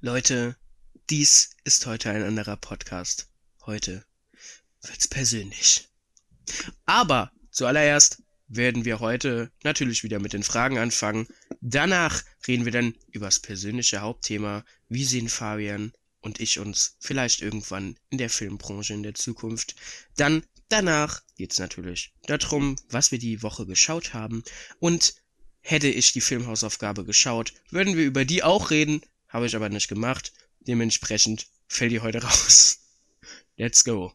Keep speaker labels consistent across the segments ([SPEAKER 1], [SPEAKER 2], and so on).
[SPEAKER 1] Leute, dies ist heute ein anderer Podcast. Heute wird's persönlich. Aber zuallererst werden wir heute natürlich wieder mit den Fragen anfangen. Danach reden wir dann über das persönliche Hauptthema. Wie sehen Fabian und ich uns vielleicht irgendwann in der Filmbranche in der Zukunft? Dann danach geht's natürlich darum, was wir die Woche geschaut haben. Und hätte ich die Filmhausaufgabe geschaut, würden wir über die auch reden. Habe ich aber nicht gemacht. Dementsprechend fällt die heute raus. Let's go.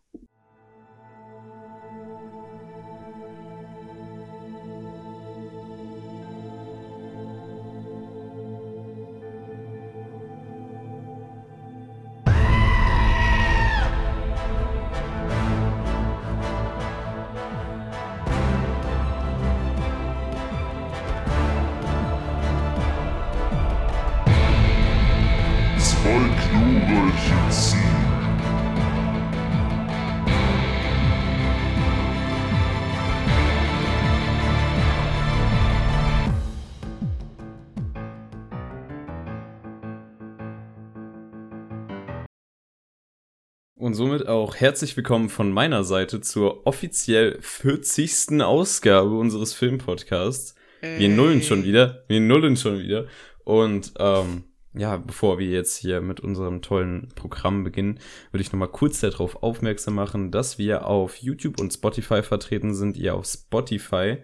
[SPEAKER 2] Auch herzlich willkommen von meiner Seite zur offiziell 40. Ausgabe unseres Filmpodcasts. Wir nullen schon wieder. Wir nullen schon wieder. Und ähm, ja, bevor wir jetzt hier mit unserem tollen Programm beginnen, würde ich nochmal kurz darauf aufmerksam machen, dass wir auf YouTube und Spotify vertreten sind. Ihr auf Spotify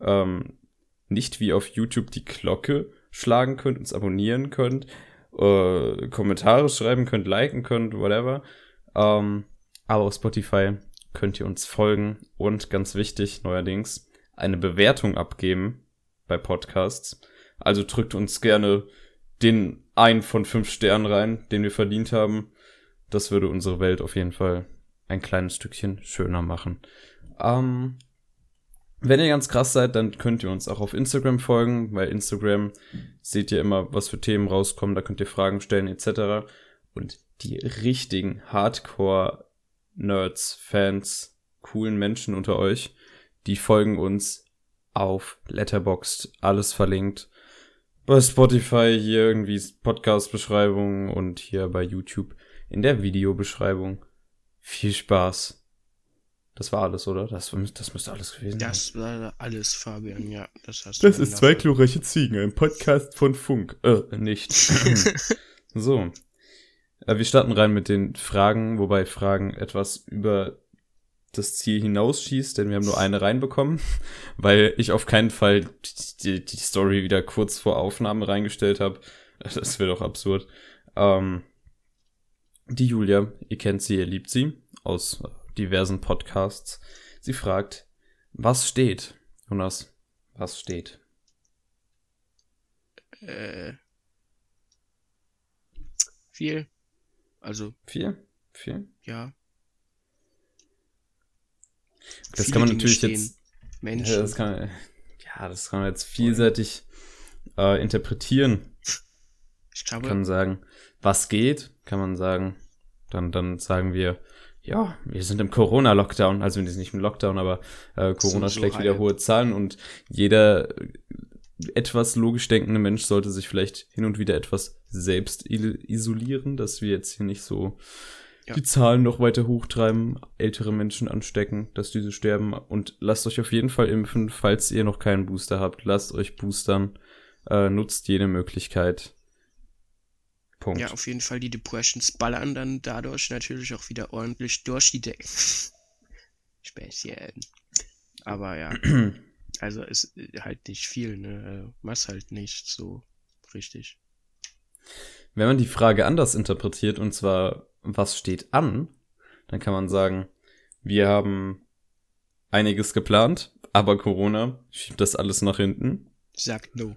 [SPEAKER 2] ähm, nicht wie auf YouTube die Glocke schlagen könnt, uns abonnieren könnt, äh, Kommentare schreiben könnt, liken könnt, whatever. Ähm, aber auf Spotify könnt ihr uns folgen und ganz wichtig neuerdings eine Bewertung abgeben bei Podcasts. Also drückt uns gerne den ein von fünf Sternen rein, den wir verdient haben. Das würde unsere Welt auf jeden Fall ein kleines Stückchen schöner machen. Ähm, wenn ihr ganz krass seid, dann könnt ihr uns auch auf Instagram folgen, weil Instagram seht ihr immer, was für Themen rauskommen, da könnt ihr Fragen stellen etc. Und die richtigen Hardcore-Nerds, Fans, coolen Menschen unter euch, die folgen uns auf Letterboxd, alles verlinkt. Bei Spotify hier irgendwie Podcast-Beschreibung und hier bei YouTube in der Videobeschreibung. Viel Spaß. Das war alles, oder? Das, das müsste alles gewesen sein.
[SPEAKER 1] Das war alles, Fabian, ja.
[SPEAKER 2] Das, hast das ist zwei glorreiche Ziegen, ein Podcast von Funk. Äh, nicht. so. Äh, wir starten rein mit den Fragen, wobei Fragen etwas über das Ziel hinausschießt, denn wir haben nur eine reinbekommen, weil ich auf keinen Fall die, die Story wieder kurz vor Aufnahme reingestellt habe. Das wäre doch absurd. Ähm, die Julia, ihr kennt sie, ihr liebt sie aus diversen Podcasts. Sie fragt, was steht? Jonas, was steht?
[SPEAKER 1] Äh, viel. Also.
[SPEAKER 2] Vier? Vier?
[SPEAKER 1] Ja.
[SPEAKER 2] Das Viele kann man natürlich jetzt. Menschen. Ja, das kann, ja, das kann man jetzt vielseitig äh, interpretieren. Ich glaube. Kann sagen, was geht, kann man sagen. Dann, dann sagen wir, ja, wir sind im Corona-Lockdown, also wir sind nicht im Lockdown, aber äh, Corona so schlägt wieder hohe Zahlen und jeder etwas logisch denkende Mensch sollte sich vielleicht hin und wieder etwas selbst isolieren, dass wir jetzt hier nicht so ja. die Zahlen noch weiter hochtreiben, ältere Menschen anstecken, dass diese sterben. Und lasst euch auf jeden Fall impfen, falls ihr noch keinen Booster habt. Lasst euch boostern. Äh, nutzt jede Möglichkeit.
[SPEAKER 1] Punkt. Ja, auf jeden Fall die Depressions ballern dann dadurch natürlich auch wieder ordentlich durch die Decke. Speziell. Aber ja. Also ist äh, halt nicht viel, ne? Äh, was halt nicht so richtig.
[SPEAKER 2] Wenn man die Frage anders interpretiert, und zwar, was steht an, dann kann man sagen, wir haben einiges geplant, aber Corona schiebt das alles nach hinten.
[SPEAKER 1] Sagt no.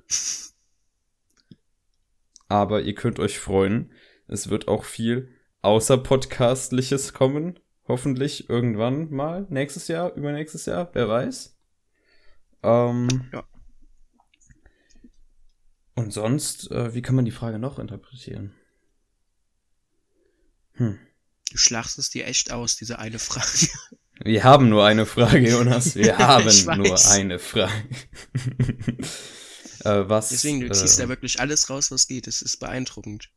[SPEAKER 2] Aber ihr könnt euch freuen, es wird auch viel außer Podcastliches kommen. Hoffentlich irgendwann mal. Nächstes Jahr, übernächstes Jahr, wer weiß. Ähm, ja. Und sonst, äh, wie kann man die Frage noch interpretieren?
[SPEAKER 1] Hm. Du schlachtest dir echt aus, diese eine Frage.
[SPEAKER 2] Wir haben nur eine Frage, Jonas. Wir haben nur eine Frage.
[SPEAKER 1] äh, was, Deswegen, du ziehst äh, da wirklich alles raus, was geht. Das ist beeindruckend.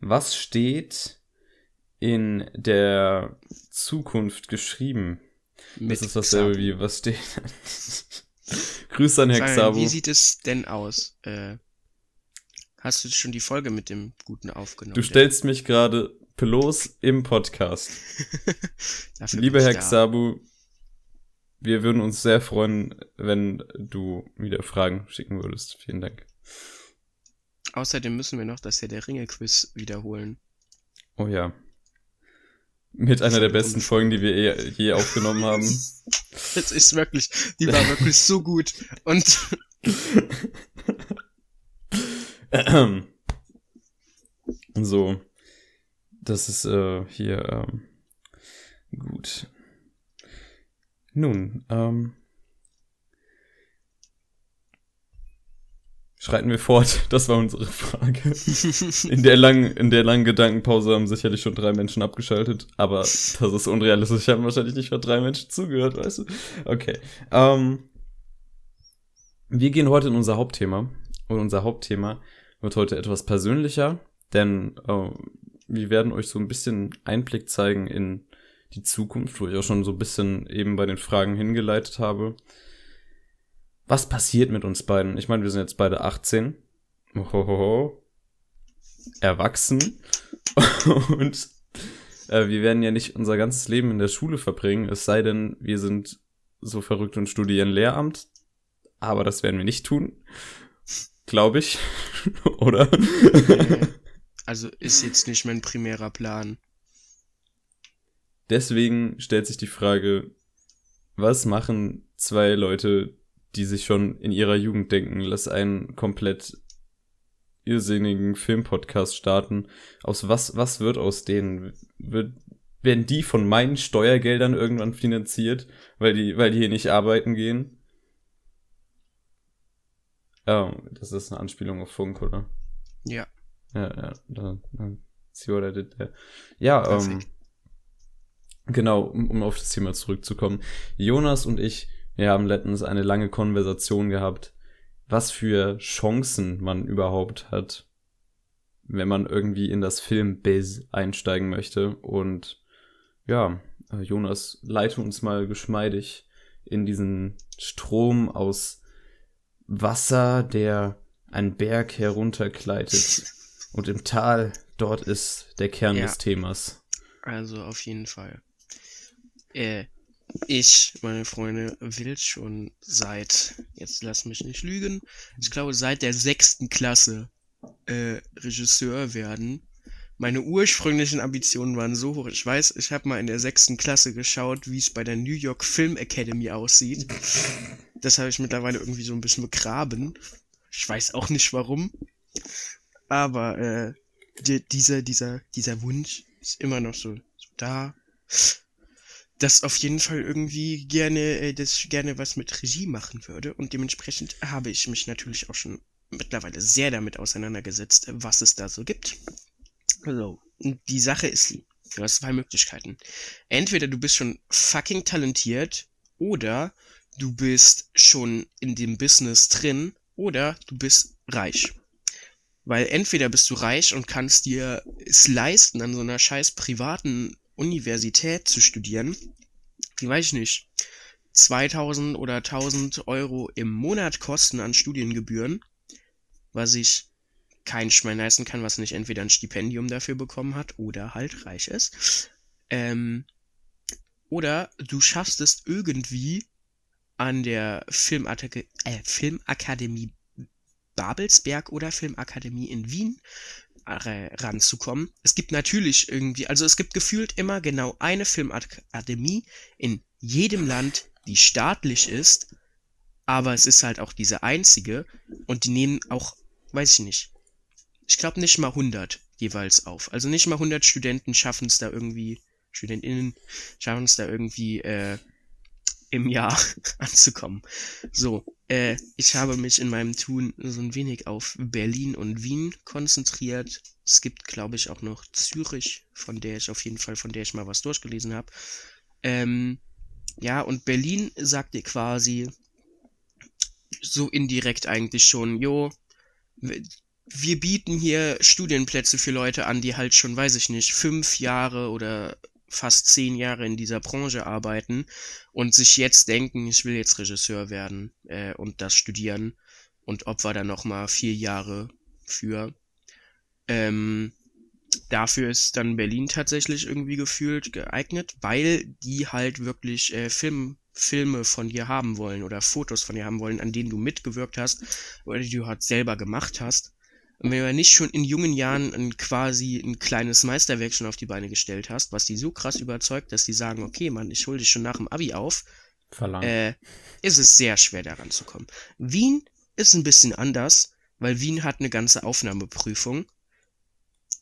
[SPEAKER 2] Was steht in der Zukunft geschrieben?
[SPEAKER 1] Mit
[SPEAKER 2] das ist dasselbe wie, was steht. Grüße an Herr
[SPEAKER 1] Fabian,
[SPEAKER 2] Xabu.
[SPEAKER 1] Wie sieht es denn aus? Äh, hast du schon die Folge mit dem Guten aufgenommen?
[SPEAKER 2] Du stellst mich gerade bloß im Podcast. Lieber Herr
[SPEAKER 1] da.
[SPEAKER 2] Xabu, wir würden uns sehr freuen, wenn du wieder Fragen schicken würdest. Vielen Dank.
[SPEAKER 1] Außerdem müssen wir noch das Herr der Ringe-Quiz wiederholen.
[SPEAKER 2] Oh ja. Mit einer der besten Folgen, die wir je, je aufgenommen haben.
[SPEAKER 1] Das ist wirklich, die war wirklich so gut. Und
[SPEAKER 2] so. Das ist äh, hier ähm, gut. Nun, ähm, schreiten wir fort. Das war unsere Frage. In der langen, in der langen Gedankenpause haben sicherlich schon drei Menschen abgeschaltet, aber das ist unrealistisch. Haben wahrscheinlich nicht mal drei Menschen zugehört, weißt du? Okay. Ähm, wir gehen heute in unser Hauptthema. Und unser Hauptthema wird heute etwas persönlicher, denn äh, wir werden euch so ein bisschen Einblick zeigen in die Zukunft, wo ich auch schon so ein bisschen eben bei den Fragen hingeleitet habe. Was passiert mit uns beiden? Ich meine, wir sind jetzt beide 18. Ohohoho. Erwachsen. Und äh, wir werden ja nicht unser ganzes Leben in der Schule verbringen, es sei denn, wir sind so verrückt und studieren Lehramt. Aber das werden wir nicht tun. Glaube ich. Oder?
[SPEAKER 1] also ist jetzt nicht mein primärer Plan.
[SPEAKER 2] Deswegen stellt sich die Frage, was machen zwei Leute, die sich schon in ihrer Jugend denken, lass einen komplett irrsinnigen Filmpodcast starten. Aus was, was wird aus denen? Wird, werden die von meinen Steuergeldern irgendwann finanziert, weil die, weil die hier nicht arbeiten gehen? Oh, das ist eine Anspielung auf Funk, oder?
[SPEAKER 1] Ja,
[SPEAKER 2] Ja, ja, dann, dann see what I did there. Ja, ähm, genau, um, um auf das Thema zurückzukommen. Jonas und ich, wir haben letztens eine lange Konversation gehabt, was für Chancen man überhaupt hat, wenn man irgendwie in das Filmbiz einsteigen möchte. Und ja, Jonas, leite uns mal geschmeidig in diesen Strom aus Wasser, der einen Berg heruntergleitet. Und im Tal, dort ist der Kern
[SPEAKER 1] Ja.
[SPEAKER 2] des Themas.
[SPEAKER 1] also auf jeden Fall. Äh, ich, meine Freunde, will schon seit, jetzt lass mich nicht lügen, ich glaube seit der sechsten Klasse äh, Regisseur werden. Meine ursprünglichen Ambitionen waren so hoch. Ich weiß, ich habe mal in der sechsten Klasse geschaut, wie es bei der New York Film Academy aussieht. Das habe ich mittlerweile irgendwie so ein bisschen begraben. Ich weiß auch nicht warum. Aber äh, die, dieser, dieser, dieser Wunsch ist immer noch so, so da. Das auf jeden Fall irgendwie gerne, äh, dass ich gerne was mit Regie machen würde. Und dementsprechend habe ich mich natürlich auch schon mittlerweile sehr damit auseinandergesetzt, was es da so gibt. So, und die Sache ist die. Du hast zwei Möglichkeiten. Entweder du bist schon fucking talentiert oder du bist schon in dem Business drin oder du bist reich. Weil entweder bist du reich und kannst dir es leisten, an so einer scheiß privaten Universität zu studieren. Die weiß ich nicht. 2000 oder 1000 Euro im Monat kosten an Studiengebühren. Was ich kein Schwein leisten kann, was nicht entweder ein Stipendium dafür bekommen hat oder halt reich ist. Ähm, oder du schaffst es irgendwie an der Filmatake äh, Filmakademie Babelsberg oder Filmakademie in Wien ranzukommen. Es gibt natürlich irgendwie, also es gibt gefühlt immer genau eine Filmakademie in jedem Land, die staatlich ist, aber es ist halt auch diese einzige und die nehmen auch, weiß ich nicht, ich glaube nicht mal 100 jeweils auf. Also nicht mal 100 Studenten schaffen es da irgendwie, StudentInnen schaffen es da irgendwie äh, im Jahr anzukommen. So, äh, ich habe mich in meinem Tun so ein wenig auf Berlin und Wien konzentriert. Es gibt, glaube ich, auch noch Zürich, von der ich auf jeden Fall, von der ich mal was durchgelesen habe. Ähm, ja, und Berlin sagt dir quasi so indirekt eigentlich schon, jo, wir bieten hier Studienplätze für Leute an, die halt schon, weiß ich nicht, fünf Jahre oder fast zehn Jahre in dieser Branche arbeiten und sich jetzt denken, ich will jetzt Regisseur werden äh, und das studieren und opfer dann nochmal vier Jahre für. Ähm, dafür ist dann Berlin tatsächlich irgendwie gefühlt geeignet, weil die halt wirklich äh, Film, Filme von dir haben wollen oder Fotos von dir haben wollen, an denen du mitgewirkt hast oder die du halt selber gemacht hast. Und wenn du nicht schon in jungen Jahren ein, quasi ein kleines Meisterwerk schon auf die Beine gestellt hast, was die so krass überzeugt, dass die sagen, okay, Mann, ich hol dich schon nach dem Abi auf, äh, ist es sehr schwer daran zu kommen. Wien ist ein bisschen anders, weil Wien hat eine ganze Aufnahmeprüfung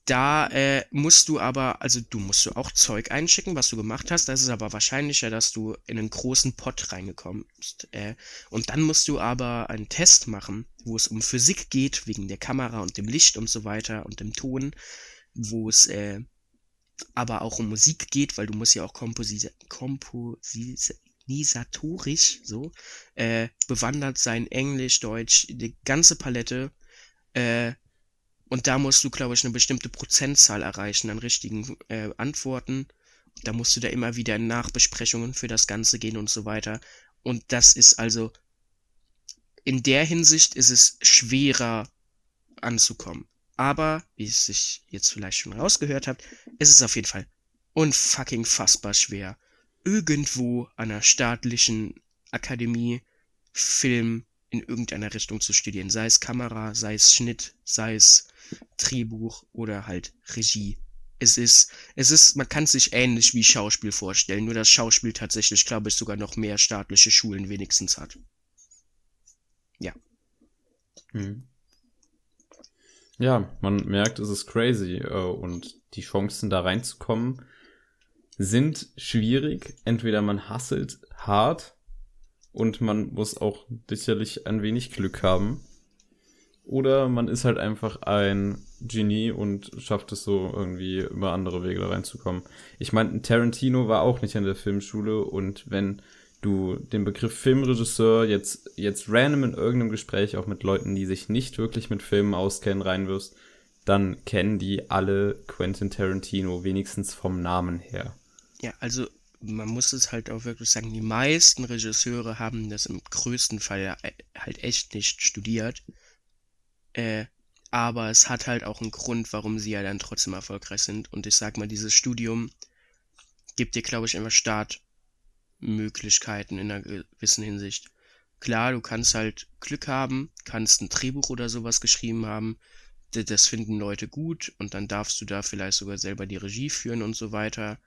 [SPEAKER 1] da äh, musst du aber, also du musst du auch Zeug einschicken, was du gemacht hast. Das ist aber wahrscheinlicher, dass du in einen großen Pot reingekommen bist. Äh, und dann musst du aber einen Test machen, wo es um Physik geht, wegen der Kamera und dem Licht und so weiter und dem Ton, wo es äh, aber auch um Musik geht, weil du musst ja auch komposi komposisatorisch so äh, bewandert sein, Englisch, Deutsch, die ganze Palette. Äh, und da musst du, glaube ich, eine bestimmte Prozentzahl erreichen an richtigen äh, Antworten. Da musst du da immer wieder in Nachbesprechungen für das Ganze gehen und so weiter. Und das ist also, in der Hinsicht ist es schwerer anzukommen. Aber, wie es sich jetzt vielleicht schon rausgehört habt, ist es auf jeden Fall unfucking fassbar schwer, irgendwo an einer staatlichen Akademie Film in irgendeiner Richtung zu studieren. Sei es Kamera, sei es Schnitt, sei es Drehbuch oder halt Regie. Es ist, es ist, man kann sich ähnlich wie Schauspiel vorstellen, nur dass Schauspiel tatsächlich, glaube ich, sogar noch mehr staatliche Schulen wenigstens hat. Ja.
[SPEAKER 2] Hm. Ja, man merkt, es ist crazy äh, und die Chancen da reinzukommen sind schwierig. Entweder man hasselt hart und man muss auch sicherlich ein wenig Glück haben. Oder man ist halt einfach ein Genie und schafft es so irgendwie über andere Wege da reinzukommen. Ich meine, Tarantino war auch nicht an der Filmschule und wenn du den Begriff Filmregisseur jetzt, jetzt random in irgendeinem Gespräch auch mit Leuten, die sich nicht wirklich mit Filmen auskennen, reinwirfst, dann kennen die alle Quentin Tarantino, wenigstens vom Namen her.
[SPEAKER 1] Ja, also man muss es halt auch wirklich sagen, die meisten Regisseure haben das im größten Fall halt echt nicht studiert. Äh, aber es hat halt auch einen Grund, warum sie ja dann trotzdem erfolgreich sind. Und ich sag mal, dieses Studium gibt dir, glaube ich, immer Startmöglichkeiten in einer gewissen Hinsicht. Klar, du kannst halt Glück haben, kannst ein Drehbuch oder sowas geschrieben haben, das finden Leute gut und dann darfst du da vielleicht sogar selber die Regie führen und so weiter.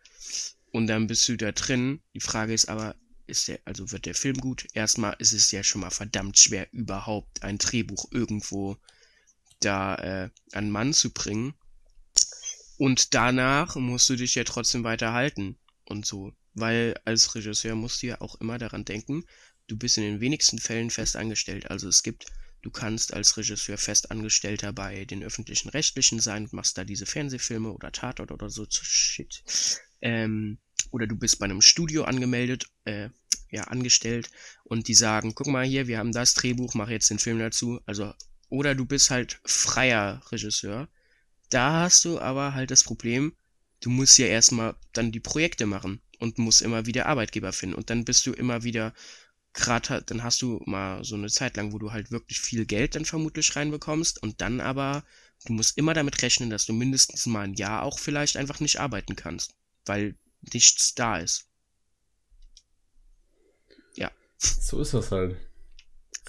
[SPEAKER 1] Und dann bist du da drin. Die Frage ist aber, ist der, also wird der Film gut? Erstmal ist es ja schon mal verdammt schwer, überhaupt ein Drehbuch irgendwo da äh, an Mann zu bringen. Und danach musst du dich ja trotzdem weiter halten und so. Weil als Regisseur musst du ja auch immer daran denken, du bist in den wenigsten Fällen fest angestellt. Also es gibt, du kannst als Regisseur festangestellter bei den öffentlichen Rechtlichen sein, machst da diese Fernsehfilme oder Tatort oder so Shit. Ähm, oder du bist bei einem Studio angemeldet, äh, ja, angestellt und die sagen, guck mal hier, wir haben das Drehbuch, mach jetzt den Film dazu. Also oder du bist halt freier Regisseur. Da hast du aber halt das Problem, du musst ja erstmal dann die Projekte machen und musst immer wieder Arbeitgeber finden. Und dann bist du immer wieder, gerade, dann hast du mal so eine Zeit lang, wo du halt wirklich viel Geld dann vermutlich reinbekommst und dann aber, du musst immer damit rechnen, dass du mindestens mal ein Jahr auch vielleicht einfach nicht arbeiten kannst, weil nichts da ist.
[SPEAKER 2] Ja. So ist das halt.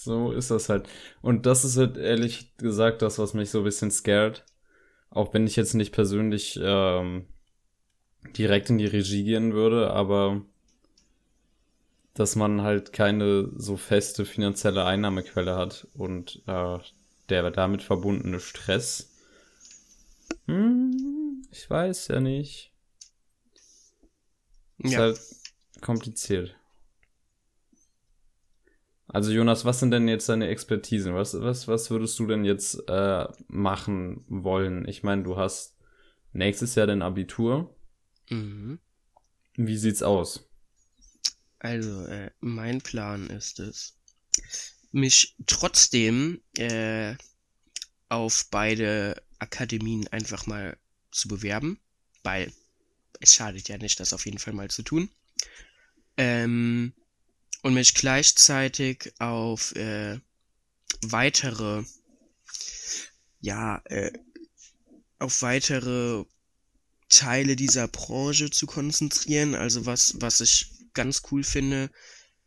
[SPEAKER 2] So ist das halt. Und das ist halt ehrlich gesagt das, was mich so ein bisschen scared. Auch wenn ich jetzt nicht persönlich ähm, direkt in die Regie gehen würde, aber dass man halt keine so feste finanzielle Einnahmequelle hat und äh, der damit verbundene Stress. Hm, ich weiß ja nicht. Ist ja. halt kompliziert. Also Jonas, was sind denn jetzt deine Expertisen? Was, was, was würdest du denn jetzt äh, machen wollen? Ich meine, du hast nächstes Jahr dein Abitur. Mhm. Wie sieht's aus?
[SPEAKER 1] Also, äh, mein Plan ist es, mich trotzdem äh, auf beide Akademien einfach mal zu bewerben, weil es schadet ja nicht, das auf jeden Fall mal zu tun. Ähm, und mich gleichzeitig auf äh, weitere, ja, äh, auf weitere Teile dieser Branche zu konzentrieren. Also was, was ich ganz cool finde,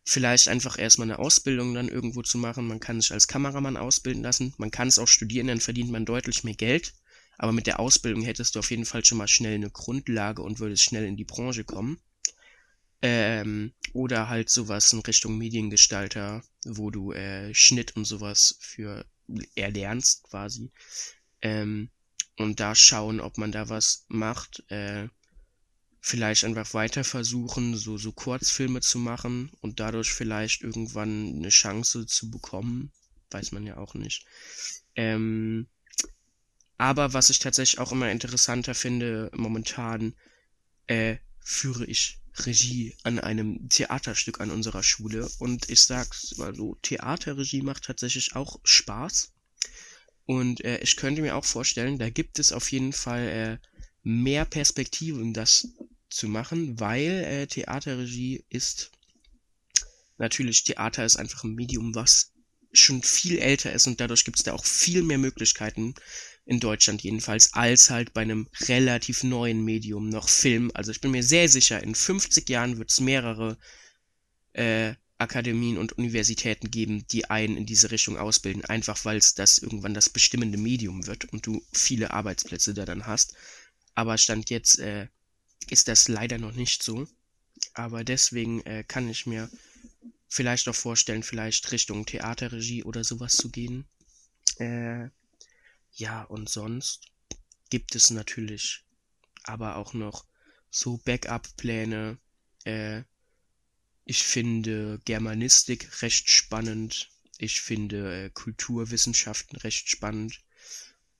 [SPEAKER 1] vielleicht einfach erstmal eine Ausbildung dann irgendwo zu machen. Man kann sich als Kameramann ausbilden lassen. Man kann es auch studieren, dann verdient man deutlich mehr Geld. Aber mit der Ausbildung hättest du auf jeden Fall schon mal schnell eine Grundlage und würdest schnell in die Branche kommen. Ähm, oder halt sowas in Richtung Mediengestalter, wo du äh, Schnitt und sowas für erlernst quasi. Ähm, und da schauen, ob man da was macht. Äh, vielleicht einfach weiter versuchen, so, so Kurzfilme zu machen und dadurch vielleicht irgendwann eine Chance zu bekommen. Weiß man ja auch nicht. Ähm, aber was ich tatsächlich auch immer interessanter finde, momentan äh, führe ich Regie an einem Theaterstück an unserer Schule. Und ich sag's mal so, Theaterregie macht tatsächlich auch Spaß. Und äh, ich könnte mir auch vorstellen, da gibt es auf jeden Fall äh, mehr Perspektiven, das zu machen, weil äh, Theaterregie ist natürlich, Theater ist einfach ein Medium, was schon viel älter ist und dadurch gibt es da auch viel mehr Möglichkeiten, in Deutschland jedenfalls, als halt bei einem relativ neuen Medium noch Film. Also ich bin mir sehr sicher, in 50 Jahren wird es mehrere äh, Akademien und Universitäten geben, die einen in diese Richtung ausbilden, einfach weil es das irgendwann das bestimmende Medium wird und du viele Arbeitsplätze da dann hast. Aber Stand jetzt äh, ist das leider noch nicht so. Aber deswegen äh, kann ich mir vielleicht auch vorstellen, vielleicht Richtung Theaterregie oder sowas zu gehen. Äh, ja, und sonst gibt es natürlich aber auch noch so Backup-Pläne. Äh, ich finde Germanistik recht spannend. Ich finde äh, Kulturwissenschaften recht spannend.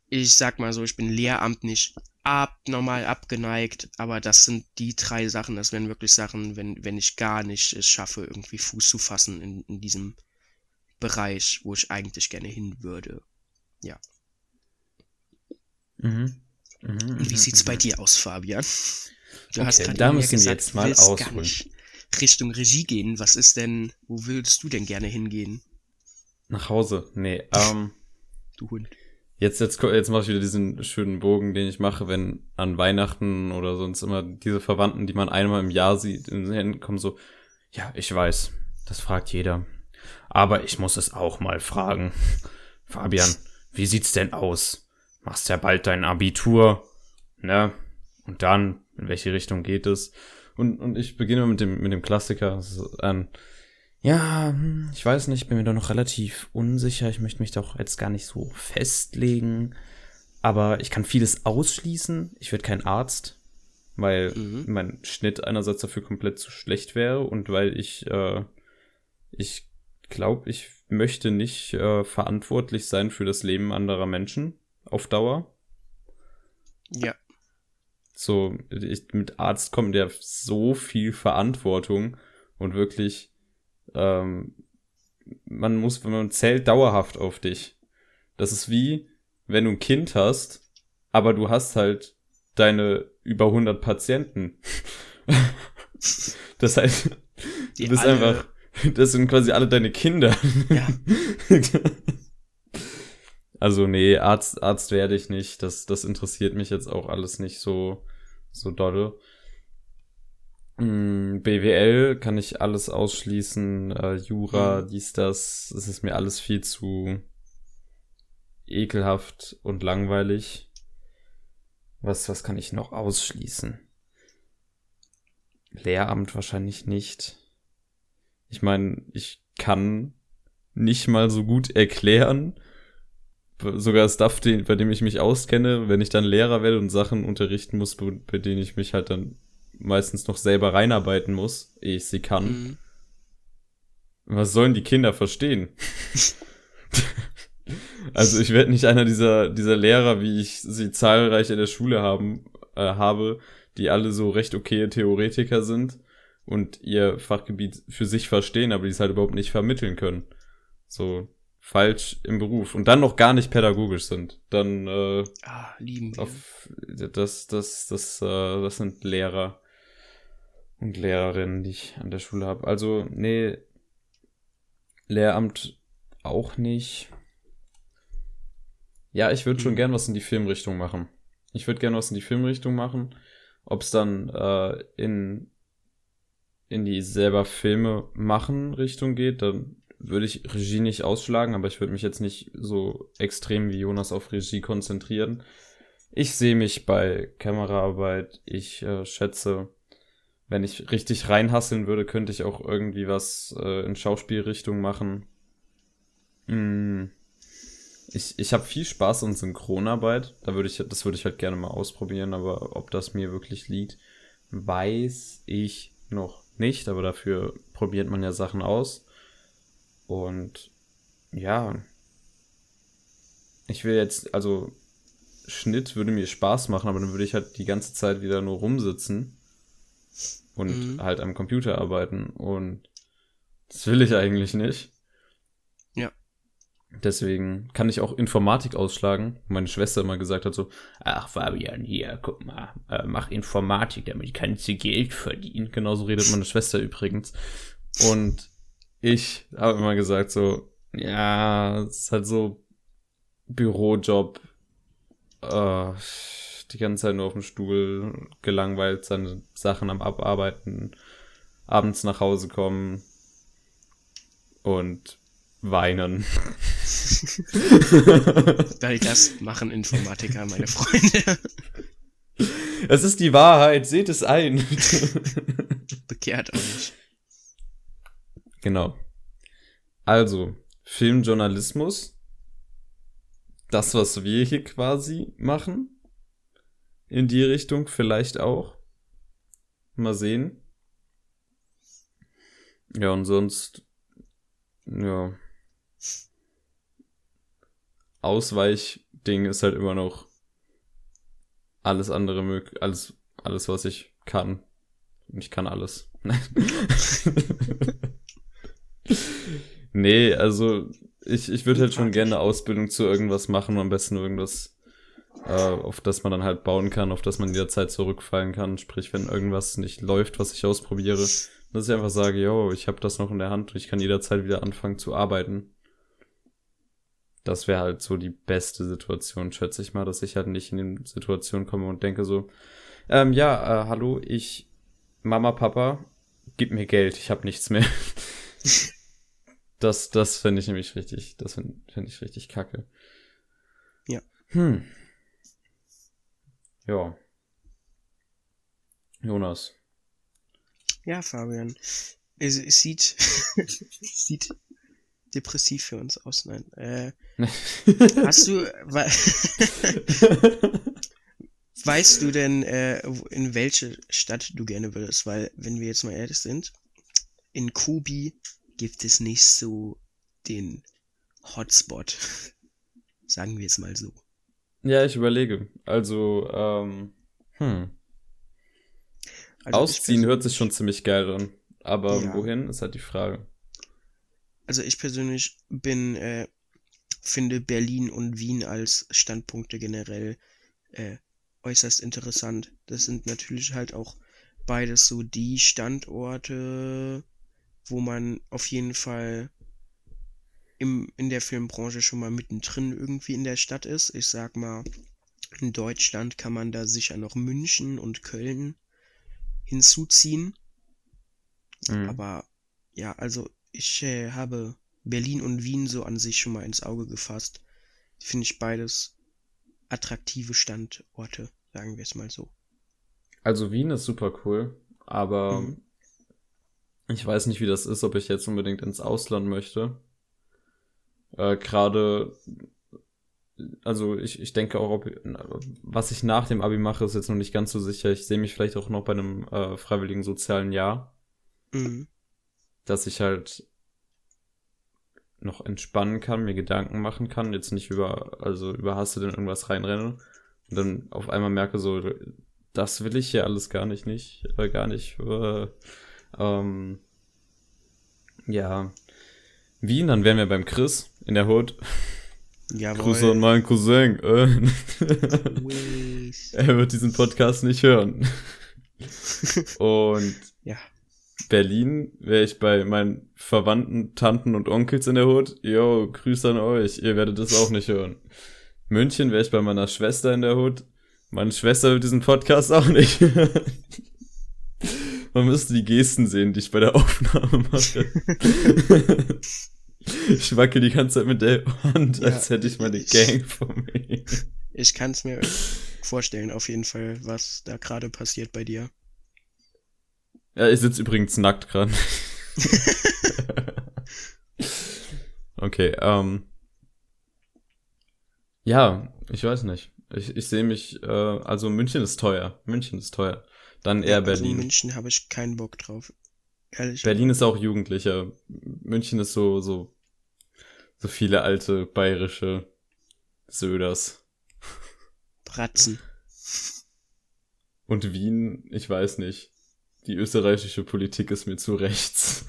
[SPEAKER 1] Ich sag mal so, ich bin Lehramt nicht abnormal abgeneigt, aber das sind die drei Sachen, das wären wirklich Sachen, wenn, wenn ich gar nicht es schaffe, irgendwie Fuß zu fassen in, in diesem Bereich, wo ich eigentlich gerne hin würde. Ja.
[SPEAKER 2] Mhm.
[SPEAKER 1] Mhm, Wie mhm, sieht's bei mhm. dir aus, Fabian?
[SPEAKER 2] Du okay, hast gerade da müssen gesagt, jetzt mal ausholen.
[SPEAKER 1] Richtung Regie gehen. Was ist denn, wo würdest du denn gerne hingehen?
[SPEAKER 2] Nach Hause. Nee, ähm.
[SPEAKER 1] du Hund.
[SPEAKER 2] Jetzt, jetzt, jetzt mache ich wieder diesen schönen Bogen, den ich mache, wenn an Weihnachten oder sonst immer diese Verwandten, die man einmal im Jahr sieht, in den Händen kommen so, ja, ich weiß, das fragt jeder. Aber ich muss es auch mal fragen. Fabian, wie sieht's denn aus? Machst ja bald dein Abitur, ne? Und dann, in welche Richtung geht es? Und, und ich beginne mit dem, mit dem Klassiker. Ähm, ja, hm, ich weiß nicht, bin mir da noch relativ unsicher. Ich möchte mich doch jetzt gar nicht so festlegen. Aber ich kann vieles ausschließen. Ich werde kein Arzt, weil mhm. mein Schnitt einerseits dafür komplett zu schlecht wäre und weil ich, äh, ich glaube, ich möchte nicht äh, verantwortlich sein für das Leben anderer Menschen auf Dauer.
[SPEAKER 1] Ja.
[SPEAKER 2] So, ich, mit Arzt kommt ja so viel Verantwortung und wirklich, ähm, man muss, wenn man zählt dauerhaft auf dich. Das ist wie, wenn du ein Kind hast, aber du hast halt deine über 100 Patienten. das heißt, Die du bist alle... einfach, das sind quasi alle deine Kinder. Ja. Also nee, Arzt, Arzt werde ich nicht. Das, das interessiert mich jetzt auch alles nicht so, so dolle. Mm, BWL kann ich alles ausschließen. Äh, Jura, mhm. dies, das. Es ist mir alles viel zu ekelhaft und langweilig. Was, was kann ich noch ausschließen? Lehramt wahrscheinlich nicht. Ich meine, ich kann nicht mal so gut erklären, sogar Stuff, den, bei dem ich mich auskenne, wenn ich dann Lehrer werde und Sachen unterrichten muss, bei, denen ich mich halt dann meistens noch selber reinarbeiten muss, ehe ich sie kann. Mhm. Was sollen die Kinder verstehen? also ich werde nicht einer dieser, dieser Lehrer, wie ich sie zahlreich in der Schule haben, äh, habe, die alle so recht okay Theoretiker sind und ihr Fachgebiet für sich verstehen, aber die es halt überhaupt nicht vermitteln können. So, falsch im Beruf und dann noch gar nicht pädagogisch sind, dann äh,
[SPEAKER 1] ah, lieben wir.
[SPEAKER 2] Auf, das, das, das, äh, das sind Lehrer und Lehrerinnen, die ich an der Schule habe. Also, nee, Lehramt auch nicht. Ja, ich würde schon hm. gern was in die Filmrichtung machen. Ich würde gern was in die Filmrichtung machen. Ob es dann äh, in, in die selber Filme machen Richtung geht, dann würde ich Regie nicht ausschlagen, aber ich würde mich jetzt nicht so extrem wie Jonas auf Regie konzentrieren. Ich sehe mich bei Kameraarbeit. Ich äh, schätze, wenn ich richtig reinhasseln würde, könnte ich auch irgendwie was äh, in Schauspielrichtung machen. Mm. Ich, ich habe viel Spaß an Synchronarbeit. Da würde ich, das würde ich halt gerne mal ausprobieren, aber ob das mir wirklich liegt, weiß ich noch nicht. Aber dafür probiert man ja Sachen aus. Und ja, ich will jetzt, also Schnitt würde mir Spaß machen, aber dann würde ich halt die ganze Zeit wieder nur rumsitzen und mhm. halt am Computer arbeiten. Und das will ich eigentlich nicht.
[SPEAKER 1] Ja.
[SPEAKER 2] Deswegen kann ich auch Informatik ausschlagen. Meine Schwester immer gesagt hat so, ach Fabian, hier, guck mal, äh, mach Informatik, damit kannst du Geld verdienen. Genauso redet meine Schwester übrigens. Und ich habe immer gesagt so, ja, es ist halt so Bürojob, äh, die ganze Zeit nur auf dem Stuhl gelangweilt, seine Sachen am Abarbeiten, abends nach Hause kommen und weinen.
[SPEAKER 1] das machen Informatiker, meine Freunde.
[SPEAKER 2] Es ist die Wahrheit, seht es ein.
[SPEAKER 1] Bekehrt euch.
[SPEAKER 2] Genau. Also, Filmjournalismus. Das, was wir hier quasi machen in die Richtung vielleicht auch. Mal sehen. Ja, und sonst, ja. Ausweichding ist halt immer noch alles andere möglich, alles, alles, was ich kann. Und ich kann alles. nee, also ich, ich würde halt schon gerne Ausbildung zu irgendwas machen, am besten irgendwas äh, auf das man dann halt bauen kann, auf das man jederzeit zurückfallen kann. Sprich, wenn irgendwas nicht läuft, was ich ausprobiere, dass ich einfach sage, yo, ich habe das noch in der Hand und ich kann jederzeit wieder anfangen zu arbeiten. Das wäre halt so die beste Situation, schätze ich mal, dass ich halt nicht in die Situation komme und denke so, ähm, ja, äh, hallo, ich, Mama, Papa, gib mir Geld, ich habe nichts mehr. das, das finde ich nämlich richtig, das finde find ich richtig kacke.
[SPEAKER 1] Ja.
[SPEAKER 2] Hm. Ja. Jonas.
[SPEAKER 1] Ja, Fabian. Es, es sieht, es sieht depressiv für uns aus. Nein. Äh, hast du, we weißt du denn, äh, in welche Stadt du gerne würdest? Weil, wenn wir jetzt mal ehrlich sind, in Kubi gibt es nicht so den Hotspot. Sagen wir es mal so.
[SPEAKER 2] Ja, ich überlege. Also, ähm, hm. Also Ausziehen hört sich schon ziemlich geil an. Aber ja. wohin, ist halt die Frage.
[SPEAKER 1] Also ich persönlich bin, äh, finde Berlin und Wien als Standpunkte generell äh, äußerst interessant. Das sind natürlich halt auch beides so die Standorte, wo man auf jeden Fall im, in der Filmbranche schon mal mittendrin irgendwie in der Stadt ist. Ich sag mal, in Deutschland kann man da sicher noch München und Köln hinzuziehen. Mhm. Aber ja, also ich äh, habe Berlin und Wien so an sich schon mal ins Auge gefasst. Finde ich beides attraktive Standorte, sagen wir es mal so.
[SPEAKER 2] Also Wien ist super cool, aber mhm. Ich weiß nicht, wie das ist, ob ich jetzt unbedingt ins Ausland möchte. Äh, Gerade, also ich, ich denke auch, ob, was ich nach dem Abi mache, ist jetzt noch nicht ganz so sicher. Ich sehe mich vielleicht auch noch bei einem äh, freiwilligen sozialen Jahr. Mhm. Dass ich halt noch entspannen kann, mir Gedanken machen kann, jetzt nicht über, also überhastet in irgendwas reinrenne und dann auf einmal merke so, das will ich hier alles gar nicht, nicht, äh, gar nicht, äh, ähm, ja, Wien, dann wären wir beim Chris in der Hood.
[SPEAKER 1] Jawohl.
[SPEAKER 2] Grüße an meinen Cousin. Äh. Er wird diesen Podcast nicht hören. Und
[SPEAKER 1] Ja.
[SPEAKER 2] Berlin wäre ich bei meinen Verwandten, Tanten und Onkels in der Hut. Yo, Grüße an euch. Ihr werdet das auch nicht hören. München wäre ich bei meiner Schwester in der Hut. Meine Schwester wird diesen Podcast auch nicht hören. Man müsste die Gesten sehen, die ich bei der Aufnahme mache. ich wackel die ganze Zeit mit der Hand, als
[SPEAKER 1] Ja,
[SPEAKER 2] hätte ich meine
[SPEAKER 1] ich-
[SPEAKER 2] Gang vor mir.
[SPEAKER 1] Ich kann es mir vorstellen, auf jeden Fall, was da gerade passiert bei dir.
[SPEAKER 2] Ja, ich sitze übrigens nackt gerade. okay, ähm. Ja, ich weiß nicht. Ich, ich sehe mich, äh, also München ist teuer. München ist teuer. Dann eher
[SPEAKER 1] Also
[SPEAKER 2] Berlin.
[SPEAKER 1] in München habe ich keinen Bock drauf. Ehrlich.
[SPEAKER 2] Berlin ist auch jugendlicher. München ist so, so, so viele alte bayerische Söders.
[SPEAKER 1] Bratzen.
[SPEAKER 2] Und Wien, ich weiß nicht. Die österreichische Politik ist mir zu rechts.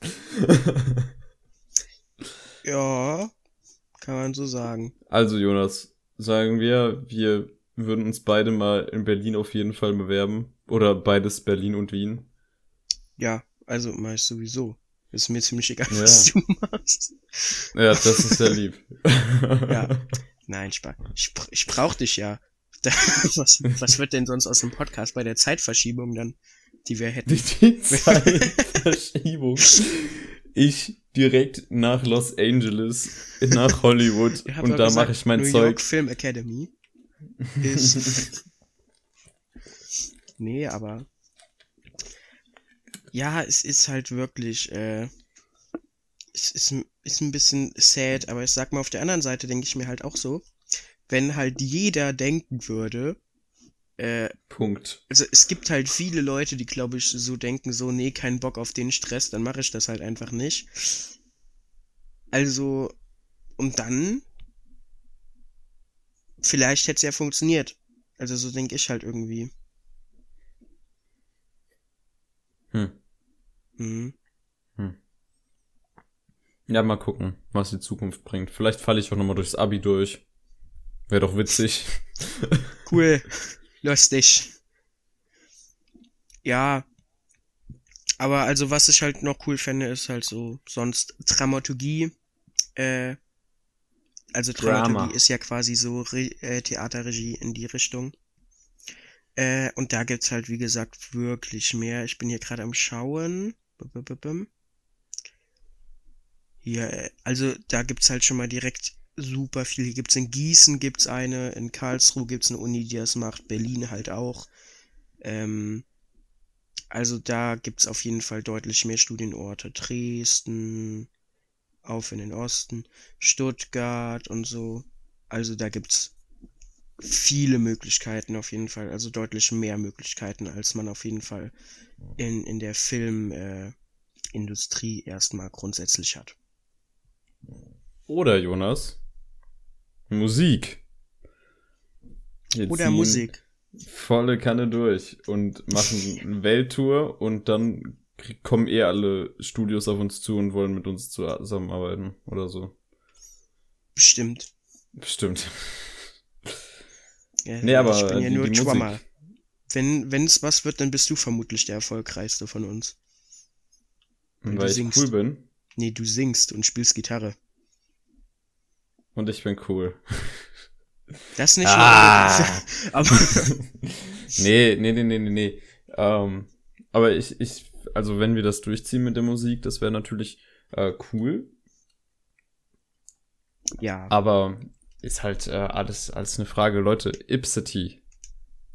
[SPEAKER 1] Ja, kann man so sagen.
[SPEAKER 2] Also Jonas, sagen wir, wir würden uns beide mal in Berlin auf jeden Fall bewerben. Oder beides Berlin und Wien.
[SPEAKER 1] Ja, also mach ich sowieso. Ist mir ziemlich egal,
[SPEAKER 2] Ja.
[SPEAKER 1] was du machst.
[SPEAKER 2] Ja, das ist sehr lieb.
[SPEAKER 1] Ja. Nein, Spaß. Ich, ich brauch dich ja. Was, was wird denn sonst aus dem Podcast bei der Zeitverschiebung dann, die wir hätten?
[SPEAKER 2] Die, die Zeitverschiebung. Ich direkt nach Los Angeles, nach Hollywood und da mache ich mein
[SPEAKER 1] New
[SPEAKER 2] Zeug.
[SPEAKER 1] York Film Academy ist. nee, aber. Ja, es ist halt wirklich. Äh, es ist, ist ein bisschen sad, aber ich sag mal, auf der anderen Seite denke ich mir halt auch so, wenn halt jeder denken würde, äh,
[SPEAKER 2] Punkt.
[SPEAKER 1] also es gibt halt viele Leute, die glaube ich so denken, so, nee, kein Bock auf den Stress, dann mache ich das halt einfach nicht. Also, und dann, vielleicht hätte es ja funktioniert. Also so denke ich halt irgendwie.
[SPEAKER 2] Hm.
[SPEAKER 1] Mhm.
[SPEAKER 2] Ja, mal gucken, was die Zukunft bringt. Vielleicht falle ich auch nochmal durchs Abi durch. Wäre doch witzig.
[SPEAKER 1] Cool. Lustig. Ja. Aber also, was ich halt noch cool fände, ist halt so, sonst Dramaturgie. Äh, also Dramaturgie
[SPEAKER 2] Drama.
[SPEAKER 1] ist ja quasi so Re äh, Theaterregie in die Richtung. Äh, und da gibt's halt, wie gesagt, wirklich mehr. Ich bin hier gerade am Schauen. Hier, äh, also da gibt's halt schon mal direkt super viel. Hier gibt's in Gießen gibt's eine, in Karlsruhe gibt's eine Uni, die das macht, Berlin halt auch. Ähm, also da gibt's auf jeden Fall deutlich mehr Studienorte. Dresden, auf in den Osten, Stuttgart und so. Also da gibt's viele Möglichkeiten auf jeden Fall. Also deutlich mehr Möglichkeiten, als man auf jeden Fall in, in der Filmindustrie äh, erstmal grundsätzlich hat.
[SPEAKER 2] Oder Jonas, Musik. Wir
[SPEAKER 1] Oder Musik.
[SPEAKER 2] Volle Kanne durch und machen eine Welttour und dann kommen eh alle Studios auf uns zu und wollen mit uns zusammenarbeiten oder so.
[SPEAKER 1] Bestimmt.
[SPEAKER 2] Bestimmt.
[SPEAKER 1] Ja,
[SPEAKER 2] Nee, aber
[SPEAKER 1] ich bin ja
[SPEAKER 2] die-
[SPEAKER 1] nur
[SPEAKER 2] die Musik-.
[SPEAKER 1] Wenn wenn's was wird, dann bist du vermutlich der erfolgreichste von uns. Du
[SPEAKER 2] Weil ich
[SPEAKER 1] singst.
[SPEAKER 2] cool bin
[SPEAKER 1] Nee, du singst und spielst Gitarre.
[SPEAKER 2] und ich bin cool.
[SPEAKER 1] Das nicht
[SPEAKER 2] Ah.
[SPEAKER 1] Aber
[SPEAKER 2] nee, nee, nee, nee, nee, nee. Ähm, aber ich, ich, also wenn wir das durchziehen mit der Musik, das wäre natürlich äh, cool.
[SPEAKER 1] ja,
[SPEAKER 2] Aber ist halt äh, alles, alles eine Frage. Leute, Ipsity.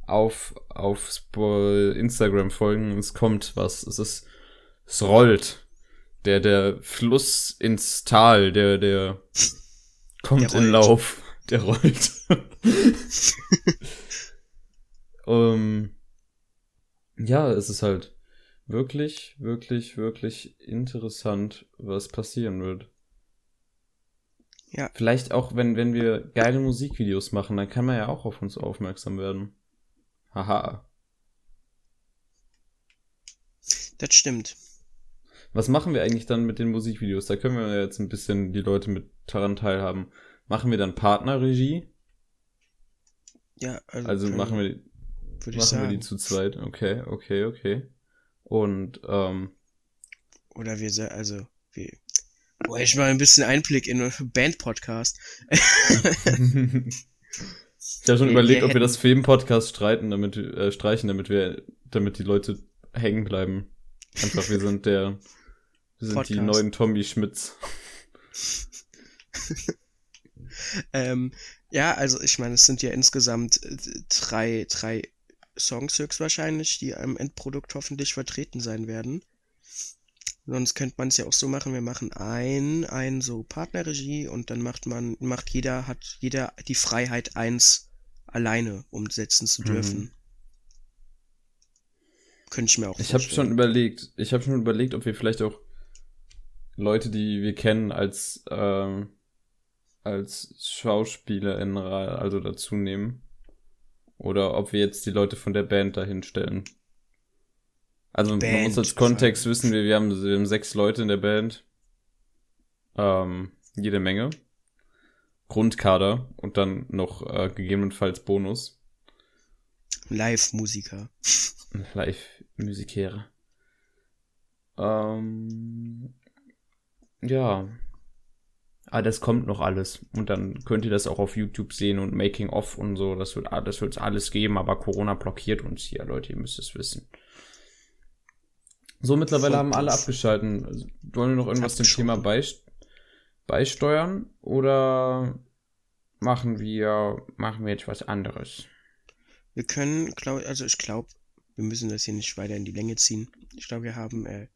[SPEAKER 2] Auf, auf Instagram folgen, es kommt was. Es ist, es rollt. Der, der Fluss ins Tal, der, der kommt
[SPEAKER 1] Der
[SPEAKER 2] in. Lauf. Der rollt. ähm, ja, es ist halt wirklich, wirklich, wirklich interessant, was passieren wird.
[SPEAKER 1] Ja.
[SPEAKER 2] Vielleicht auch, wenn, wenn wir geile Musikvideos machen, dann kann man ja auch auf uns aufmerksam werden. Haha.
[SPEAKER 1] das stimmt.
[SPEAKER 2] Was machen wir eigentlich dann mit den Musikvideos? Da können wir jetzt ein bisschen die Leute mit daran teilhaben. Machen wir dann Partnerregie?
[SPEAKER 1] Ja,
[SPEAKER 2] also, also machen wir, machen wir die zu zweit. Okay, okay, okay. Und, ähm,
[SPEAKER 1] Oder wir, also, wir, Boah, ich mal ein bisschen Einblick in Band-Podcast. ich
[SPEAKER 2] habe schon überlegt, ob wir das Film-Podcast streiten, damit, äh, streichen, damit wir, damit die Leute hängen bleiben. Einfach, wir sind der, wir sind Podcast. die neuen Tommy Schmitz.
[SPEAKER 1] ähm, ja, also ich meine, es sind ja insgesamt äh, drei, drei Songs höchstwahrscheinlich, die am Endprodukt hoffentlich vertreten sein werden. Sonst könnte man es ja auch so machen, wir machen ein, ein so Partnerregie und dann macht man, macht jeder, hat jeder die Freiheit, eins alleine umsetzen zu dürfen. Mhm. Könnte ich mir auch
[SPEAKER 2] Ich habe schon überlegt, ich habe schon überlegt, ob wir vielleicht auch Leute, die wir kennen, als, äh, als SchauspielerInnen also dazu nehmen. Oder ob wir jetzt die Leute von der Band dahin stellen. Also Band, man muss als Kontext wissen, wir, wir, haben, wir haben sechs Leute in der Band. Ähm, jede Menge. Grundkader und dann noch äh, gegebenenfalls Bonus.
[SPEAKER 1] Live-Musiker.
[SPEAKER 2] Live-Musikäre. Ähm, ja. Ah, das kommt noch alles. Und dann könnt ihr das auch auf YouTube sehen und Making of und so. Das wird das wird's alles geben, aber Corona blockiert uns hier, Leute. Ihr müsst es wissen. So, mittlerweile haben alle abgeschalten. Also, wollen wir noch irgendwas dem Thema beist beisteuern? Oder machen wir, machen wir jetzt was anderes?
[SPEAKER 1] Wir können, glaub, also ich glaube, wir müssen das hier nicht weiter in die Länge ziehen. Ich glaube, wir haben äh,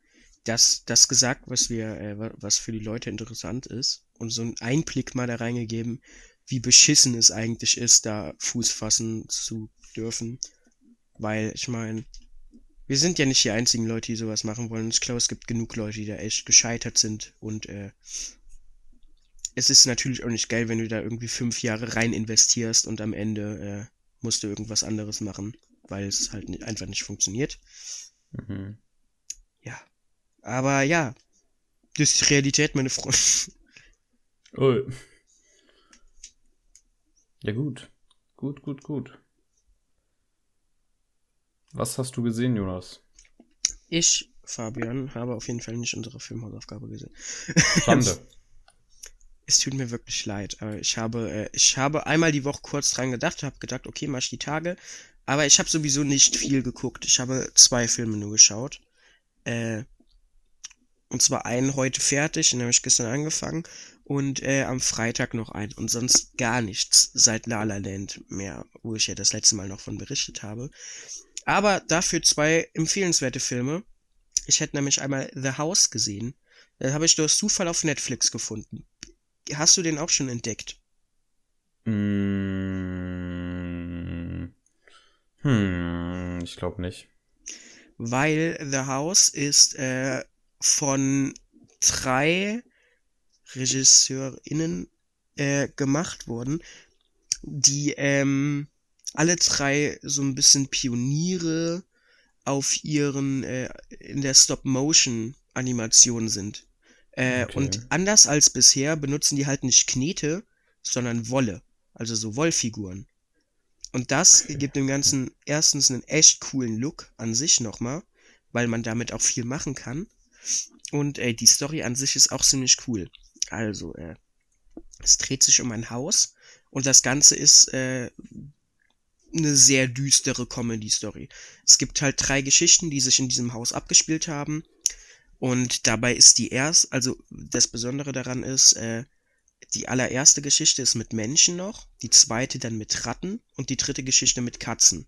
[SPEAKER 1] das, das gesagt, was wir, äh, was für die Leute interessant ist und so einen Einblick mal da reingegeben, wie beschissen es eigentlich ist, da Fuß fassen zu dürfen. Weil, ich meine, wir sind ja nicht die einzigen Leute, die sowas machen wollen. Ich glaube, es gibt genug Leute, die da echt gescheitert sind. Und äh, es ist natürlich auch nicht geil, wenn du da irgendwie fünf Jahre rein investierst und am Ende äh, musst du irgendwas anderes machen, weil es halt nicht, einfach nicht funktioniert. Mhm. Ja. Aber ja, das ist die Realität, meine Freunde.
[SPEAKER 2] Oh. Ja, gut. Gut, gut, gut. Was hast du gesehen, Jonas?
[SPEAKER 1] Ich, Fabian, habe auf jeden Fall nicht unsere Filmhausaufgabe gesehen.
[SPEAKER 2] Schande.
[SPEAKER 1] es tut mir wirklich leid, aber ich habe, äh, ich habe einmal die Woche kurz dran gedacht, habe gedacht, okay, mach ich die Tage, aber ich habe sowieso nicht viel geguckt. Ich habe zwei Filme nur geschaut. Äh, und zwar einen heute fertig, den habe ich gestern angefangen. Und äh, am Freitag noch einen. Und sonst gar nichts seit La La Land mehr, wo ich ja das letzte Mal noch von berichtet habe. Aber dafür zwei empfehlenswerte Filme. Ich hätte nämlich einmal The House gesehen. Den habe ich durch Zufall auf Netflix gefunden. Hast du den auch schon entdeckt?
[SPEAKER 2] Mmh. Hm, ich glaube nicht.
[SPEAKER 1] Weil The House ist äh, von drei RegisseurInnen äh, gemacht worden, die ähm, alle drei so ein bisschen Pioniere auf ihren äh, in der Stop-Motion-Animation sind. Äh, okay. Und anders als bisher benutzen die halt nicht Knete, sondern Wolle, also so Wollfiguren. Und das okay. gibt dem Ganzen erstens einen echt coolen Look an sich nochmal, weil man damit auch viel machen kann. Und äh, die Story an sich ist auch ziemlich cool. Also, äh, es dreht sich um ein Haus und das Ganze ist äh, eine sehr düstere Comedy-Story. Es gibt halt drei Geschichten, die sich in diesem Haus abgespielt haben. Und dabei ist die erst, also das Besondere daran ist, äh, die allererste Geschichte ist mit Menschen noch, die zweite dann mit Ratten und die dritte Geschichte mit Katzen.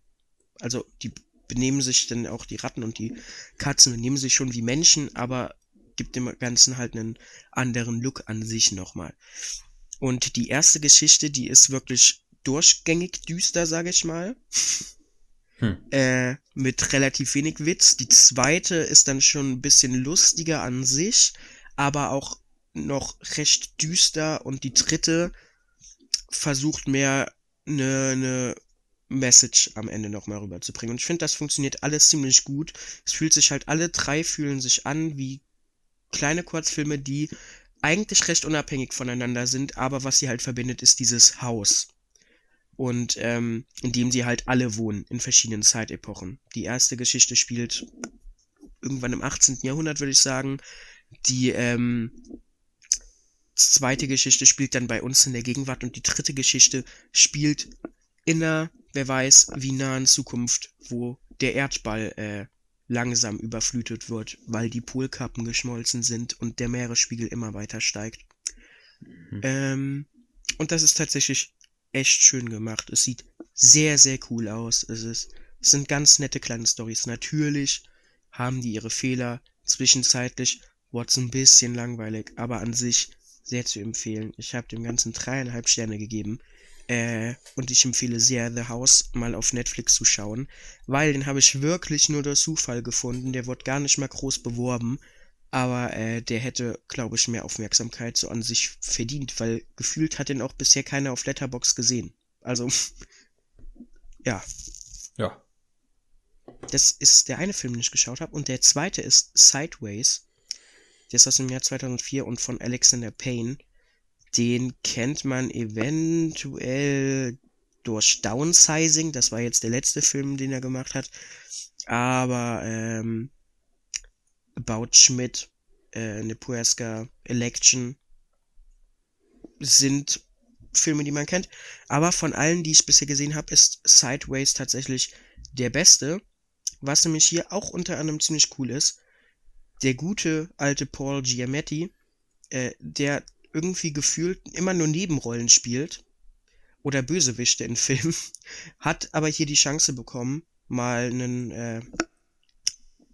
[SPEAKER 1] Also die benehmen sich dann auch die Ratten und die Katzen benehmen sich schon wie Menschen, aber gibt dem Ganzen halt einen anderen Look an sich nochmal. Und die erste Geschichte, die ist wirklich durchgängig düster, sage ich mal. Hm. Äh, mit relativ wenig Witz. Die zweite ist dann schon ein bisschen lustiger an sich, aber auch noch recht düster. Und die dritte versucht mehr eine, eine Message am Ende nochmal rüberzubringen. Und ich finde, das funktioniert alles ziemlich gut. Es fühlt sich halt, alle drei fühlen sich an wie kleine Kurzfilme, die eigentlich recht unabhängig voneinander sind, aber was sie halt verbindet, ist dieses Haus. Und ähm, in dem sie halt alle wohnen, in verschiedenen Zeitepochen. Die erste Geschichte spielt irgendwann im 18. Jahrhundert, würde ich sagen. Die ähm, zweite Geschichte spielt dann bei uns in der Gegenwart und die dritte Geschichte spielt in einer, wer weiß, wie nahen Zukunft, wo der Erdball äh, langsam überflutet wird, weil die Polkappen geschmolzen sind und der Meeresspiegel immer weiter steigt. Mhm. Ähm, und das ist tatsächlich echt schön gemacht. Es sieht sehr, sehr cool aus. Es, ist, es sind ganz nette kleine Stories. Natürlich haben die ihre Fehler. Zwischenzeitlich wurde es ein bisschen langweilig, aber an sich sehr zu empfehlen. Ich habe dem Ganzen dreieinhalb Sterne gegeben. Äh, und ich empfehle sehr, The House mal auf Netflix zu schauen, weil den habe ich wirklich nur durch Zufall gefunden. Der wurde gar nicht mal groß beworben, aber äh, der hätte, glaube ich, mehr Aufmerksamkeit so an sich verdient, weil gefühlt hat den auch bisher keiner auf Letterbox gesehen. Also, ja.
[SPEAKER 2] Ja.
[SPEAKER 1] Das ist der eine Film, den ich geschaut habe. Und der zweite ist Sideways. Der ist aus dem Jahr 2004 und von Alexander Payne. Den kennt man eventuell durch Downsizing. Das war jetzt der letzte Film, den er gemacht hat. Aber ähm, About Schmidt, äh, Nebraska Election sind Filme, die man kennt. Aber von allen, die ich bisher gesehen habe, ist Sideways tatsächlich der beste. Was nämlich hier auch unter anderem ziemlich cool ist. Der gute alte Paul Giametti, äh, der irgendwie gefühlt immer nur Nebenrollen spielt oder Bösewichte in Filmen, hat aber hier die Chance bekommen, mal einen äh,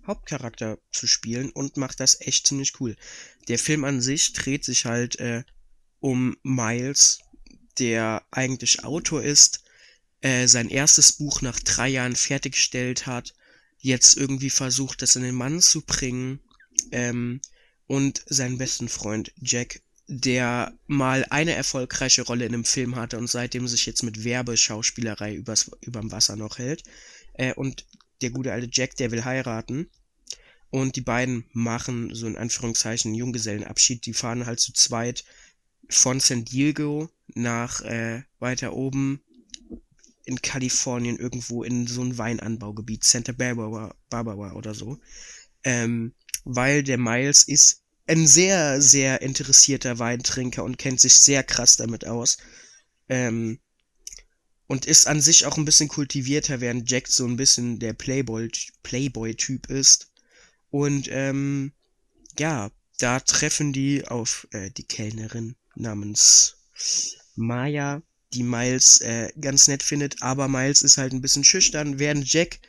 [SPEAKER 1] Hauptcharakter zu spielen und macht das echt ziemlich cool. Der Film an sich dreht sich halt äh, um Miles, der eigentlich Autor ist, äh, sein erstes Buch nach drei Jahren fertiggestellt hat, jetzt irgendwie versucht, das in den Mann zu bringen, ähm, und seinen besten Freund Jack der mal eine erfolgreiche Rolle in einem Film hatte und seitdem sich jetzt mit Werbeschauspielerei übers, überm Wasser noch hält. Äh, und der gute alte Jack, der will heiraten. Und die beiden machen so in Anführungszeichen Junggesellenabschied. Die fahren halt zu zweit von San Diego nach äh, weiter oben in Kalifornien irgendwo in so ein Weinanbaugebiet, Santa Barbara, Barbara oder so. Ähm, weil der Miles ist ein sehr, sehr interessierter Weintrinker und kennt sich sehr krass damit aus. Ähm, und ist an sich auch ein bisschen kultivierter, während Jack so ein bisschen der Playboy, Playboy-Typ ist. Und ähm, ja, da treffen die auf äh, die Kellnerin namens Maya, die Miles äh, ganz nett findet, aber Miles ist halt ein bisschen schüchtern, während Jack,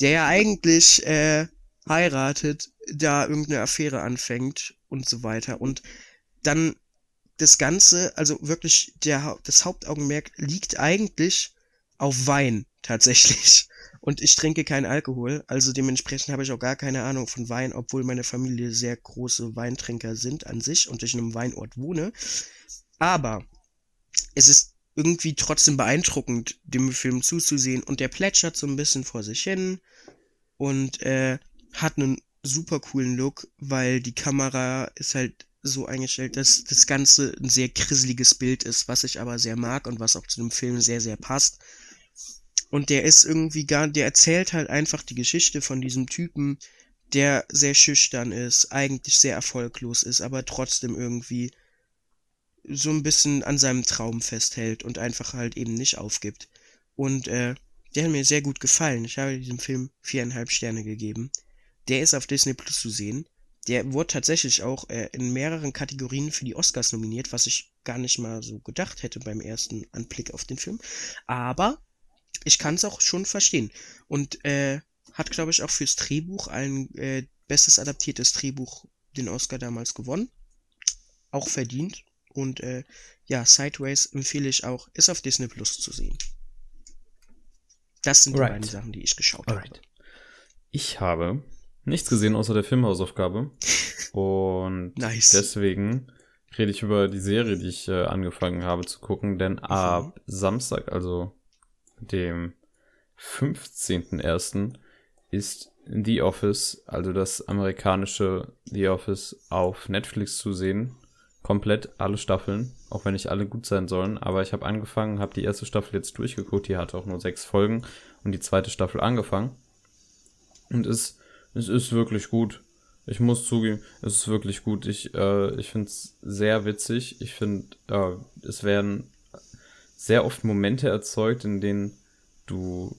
[SPEAKER 1] der ja eigentlich äh, heiratet, da irgendeine Affäre anfängt und so weiter. Und dann das Ganze, also wirklich der, das Hauptaugenmerk liegt eigentlich auf Wein tatsächlich. Und ich trinke keinen Alkohol, also dementsprechend habe ich auch gar keine Ahnung von Wein, obwohl meine Familie sehr große Weintrinker sind an sich und ich in einem Weinort wohne. Aber es ist irgendwie trotzdem beeindruckend, dem Film zuzusehen und der plätschert so ein bisschen vor sich hin und äh, hat einen super coolen Look, weil die Kamera ist halt so eingestellt, dass das Ganze ein sehr grisseliges Bild ist, was ich aber sehr mag und was auch zu dem Film sehr, sehr passt. Und der ist irgendwie gar, der erzählt halt einfach die Geschichte von diesem Typen, der sehr schüchtern ist, eigentlich sehr erfolglos ist, aber trotzdem irgendwie so ein bisschen an seinem Traum festhält und einfach halt eben nicht aufgibt. Und äh, der hat mir sehr gut gefallen. Ich habe diesem Film viereinhalb Sterne gegeben. Der ist auf Disney Plus zu sehen. Der wurde tatsächlich auch äh, in mehreren Kategorien für die Oscars nominiert, was ich gar nicht mal so gedacht hätte beim ersten Anblick auf den Film. Aber ich kann es auch schon verstehen. Und äh, hat, glaube ich, auch fürs Drehbuch ein äh, bestes adaptiertes Drehbuch den Oscar damals gewonnen. Auch verdient. Und äh, ja, Sideways empfehle ich auch, ist auf Disney Plus zu sehen. Das sind right. die beiden Sachen, die ich geschaut Alright. habe.
[SPEAKER 2] Ich habe nichts gesehen außer der Filmhausaufgabe. Und nice. deswegen rede ich über die Serie, die ich äh, angefangen habe zu gucken, denn mhm. ab Samstag, also dem 15.01., ist The Office, also das amerikanische The Office auf Netflix zu sehen. Komplett alle Staffeln, auch wenn nicht alle gut sein sollen. Aber ich habe angefangen, habe die erste Staffel jetzt durchgeguckt, die hatte auch nur sechs Folgen und die zweite Staffel angefangen. Und es, es ist wirklich gut. Ich muss zugeben, es ist wirklich gut. Ich, äh, ich finde es sehr witzig. Ich finde, äh, es werden sehr oft Momente erzeugt, in denen du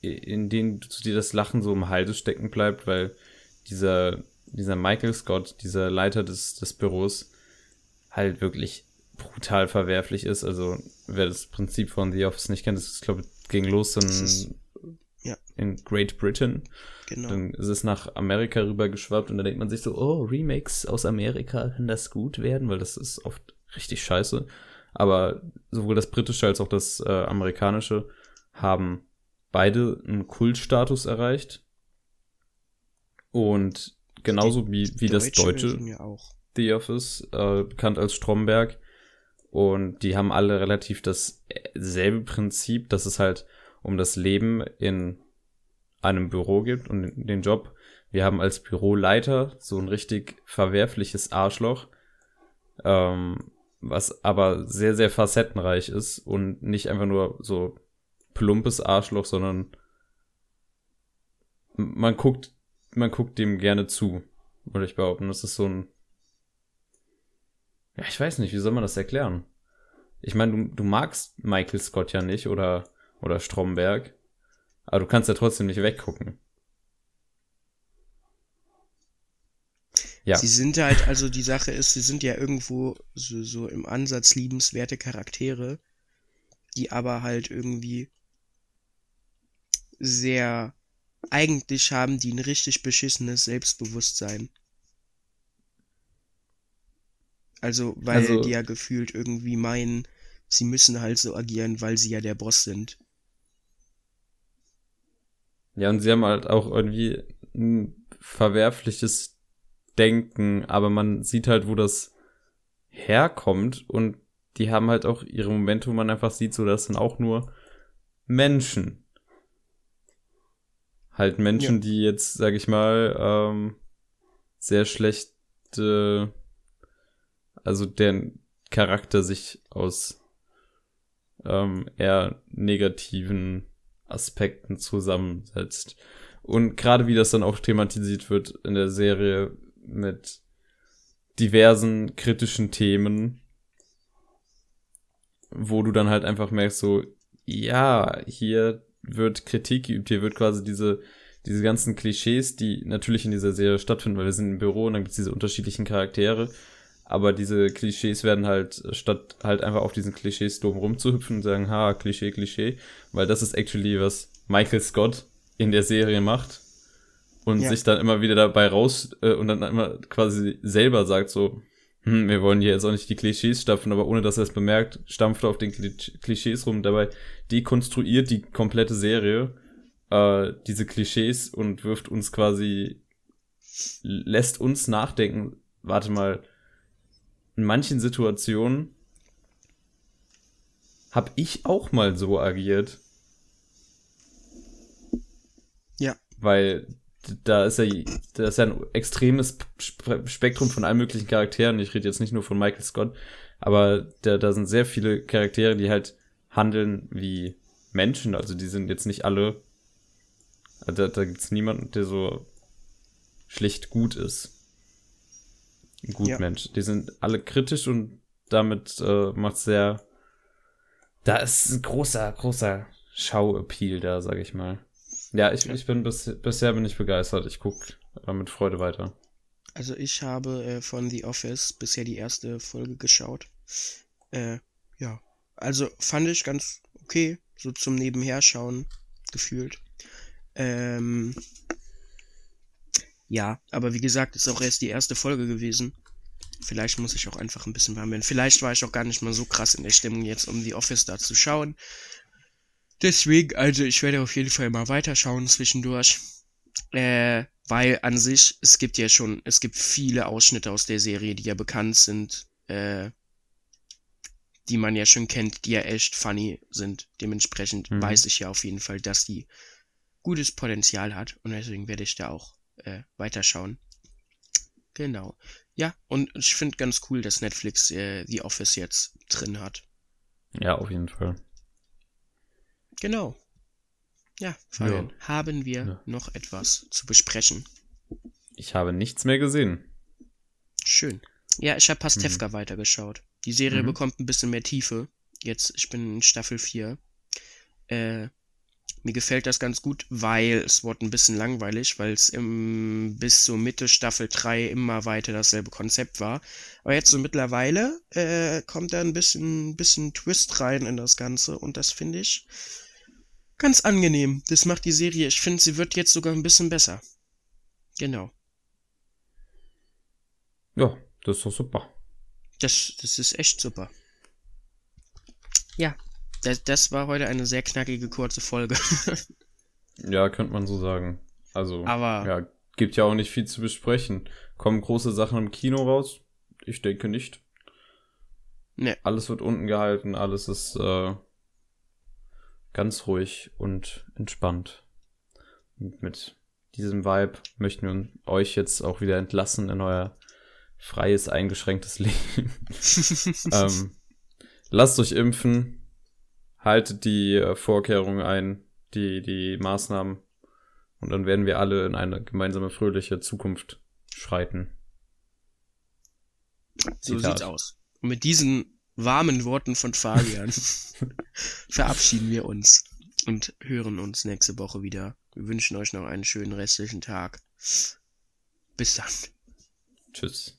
[SPEAKER 2] in denen dir das Lachen so im Halse stecken bleibt, weil dieser, dieser Michael Scott, dieser Leiter des, des Büros, halt wirklich brutal verwerflich ist. Also, wer das Prinzip von The Office nicht kennt, das ist, glaube ich, ging los in, ja. in Great Britain. Genau. Dann ist es nach Amerika rüber geschwappt und dann denkt man sich so, oh, Remakes aus Amerika, kann das gut werden? Weil das ist oft richtig scheiße. Aber sowohl das britische als auch das äh, amerikanische haben beide einen Kultstatus erreicht. Und genauso wie, wie das deutsche ja The Office, äh, bekannt als Stromberg. Und die haben alle relativ dasselbe Prinzip, dass es halt um das Leben in einem Büro gibt und den Job. Wir haben als Büroleiter so ein richtig verwerfliches Arschloch, ähm, was aber sehr, sehr facettenreich ist und nicht einfach nur so plumpes Arschloch, sondern man guckt, man guckt dem gerne zu, würde ich behaupten. Das ist so ein, ja, ich weiß nicht, wie soll man das erklären? Ich meine, du, du magst Michael Scott ja nicht oder, oder Stromberg, aber du kannst ja trotzdem nicht weggucken.
[SPEAKER 1] Ja. Sie sind halt, also die Sache ist, sie sind ja irgendwo so, so im Ansatz liebenswerte Charaktere, die aber halt irgendwie sehr eigentlich haben die ein richtig beschissenes Selbstbewusstsein. Also, weil also, die ja gefühlt irgendwie meinen, sie müssen halt so agieren, weil sie ja der Boss sind.
[SPEAKER 2] Ja, und sie haben halt auch irgendwie ein verwerfliches Denken, aber man sieht halt, wo das herkommt und die haben halt auch ihre Momente, wo man einfach sieht, so das sind auch nur Menschen. Halt Menschen, ja. die jetzt, sag ich mal, ähm, sehr schlecht, äh, also deren Charakter sich aus ähm, eher negativen Aspekten zusammensetzt. Und gerade wie das dann auch thematisiert wird in der Serie mit diversen kritischen Themen, wo du dann halt einfach merkst, so, ja, hier wird Kritik geübt. Hier wird quasi diese, diese ganzen Klischees, die natürlich in dieser Serie stattfinden, weil wir sind im Büro und dann gibt es diese unterschiedlichen Charaktere. Aber diese Klischees werden halt, statt halt einfach auf diesen Klischees dumm rumzuhüpfen und sagen, ha, Klischee, Klischee, weil das ist actually, was Michael Scott in der Serie macht und ja. sich dann immer wieder dabei raus äh, und dann immer quasi selber sagt so, hm, wir wollen hier jetzt auch nicht die Klischees stapfen, aber ohne dass er es bemerkt, stampft er auf den Klischees rum. Dabei dekonstruiert die komplette Serie äh, diese Klischees und wirft uns quasi, lässt uns nachdenken, warte mal, in manchen Situationen habe ich auch mal so agiert.
[SPEAKER 1] Ja.
[SPEAKER 2] Weil da ist ja, da ist ja ein extremes Spektrum von allen möglichen Charakteren. Ich rede jetzt nicht nur von Michael Scott, aber da, da sind sehr viele Charaktere, die halt handeln wie Menschen. Also die sind jetzt nicht alle. Da, da gibt es niemanden, der so schlicht gut ist. Ein gut ja. Mensch. Die sind alle kritisch und damit äh, macht sehr. Da ist ein großer, großer Schauappeal da, sag ich mal. Ja, ich, ich bin bis, bisher bin ich begeistert. Ich gucke äh, mit Freude weiter.
[SPEAKER 1] Also ich habe äh, von The Office bisher die erste Folge geschaut. Äh, ja. Also fand ich ganz okay, so zum Nebenherschauen gefühlt. Ähm, ja, aber wie gesagt, ist auch erst die erste Folge gewesen. Vielleicht muss ich auch einfach ein bisschen warm werden. Vielleicht war ich auch gar nicht mal so krass in der Stimmung jetzt, um The Office da zu schauen. Deswegen, also ich werde auf jeden Fall mal weiterschauen zwischendurch. Äh, weil an sich, es gibt ja schon, es gibt viele Ausschnitte aus der Serie, die ja bekannt sind. Äh, die man ja schon kennt, die ja echt funny sind. Dementsprechend
[SPEAKER 2] Mhm.
[SPEAKER 1] weiß ich ja auf jeden Fall, dass die gutes Potenzial hat und deswegen werde ich da auch äh, weiterschauen. Genau. Ja, und ich finde ganz cool, dass Netflix äh, The Office jetzt drin hat.
[SPEAKER 2] Ja, auf jeden Fall.
[SPEAKER 1] Genau. Ja, Fabian, haben wir
[SPEAKER 2] Ja.
[SPEAKER 1] noch etwas zu besprechen?
[SPEAKER 2] Ich habe nichts mehr gesehen.
[SPEAKER 1] Schön. Ja, ich habe Pastewka weitergeschaut. Die Serie
[SPEAKER 2] Mhm.
[SPEAKER 1] bekommt ein bisschen mehr Tiefe. Jetzt, ich bin in Staffel 4. Äh, mir gefällt das ganz gut, weil es wurde ein bisschen langweilig, weil es im, bis zur Mitte Staffel 3 immer weiter dasselbe Konzept war. Aber jetzt so mittlerweile äh, kommt da ein bisschen, bisschen Twist rein in das Ganze und das finde ich ganz angenehm. Das macht die Serie, ich finde, sie wird jetzt sogar ein bisschen besser. Genau.
[SPEAKER 2] Ja, das ist doch super.
[SPEAKER 1] Das, das ist echt super. Ja, das, das war heute eine sehr knackige, kurze Folge.
[SPEAKER 2] Ja, könnte man so sagen. Also,
[SPEAKER 1] Aber
[SPEAKER 2] ja, gibt ja auch nicht viel zu besprechen. Kommen große Sachen im Kino raus? Ich denke nicht.
[SPEAKER 1] Ne.
[SPEAKER 2] Alles wird unten gehalten, alles ist äh, ganz ruhig und entspannt. Und mit diesem Vibe möchten wir euch jetzt auch wieder entlassen in euer freies, eingeschränktes Leben. ähm, lasst euch impfen, haltet die äh, Vorkehrungen ein, die, die Maßnahmen und dann werden wir alle in eine gemeinsame fröhliche Zukunft schreiten.
[SPEAKER 1] so
[SPEAKER 2] Zitat.
[SPEAKER 1] sieht's aus. Und mit diesen warmen Worten von Fabian verabschieden wir uns und hören uns nächste Woche wieder. Wir wünschen euch noch einen schönen restlichen Tag. Bis dann.
[SPEAKER 2] Tschüss.